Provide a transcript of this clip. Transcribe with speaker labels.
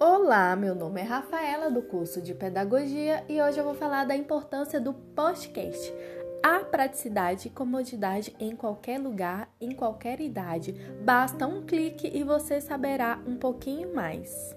Speaker 1: Olá, meu nome é Rafaela do curso de Pedagogia e hoje eu vou falar da importância do podcast. A praticidade e comodidade em qualquer lugar, em qualquer idade. Basta um clique e você saberá um pouquinho mais.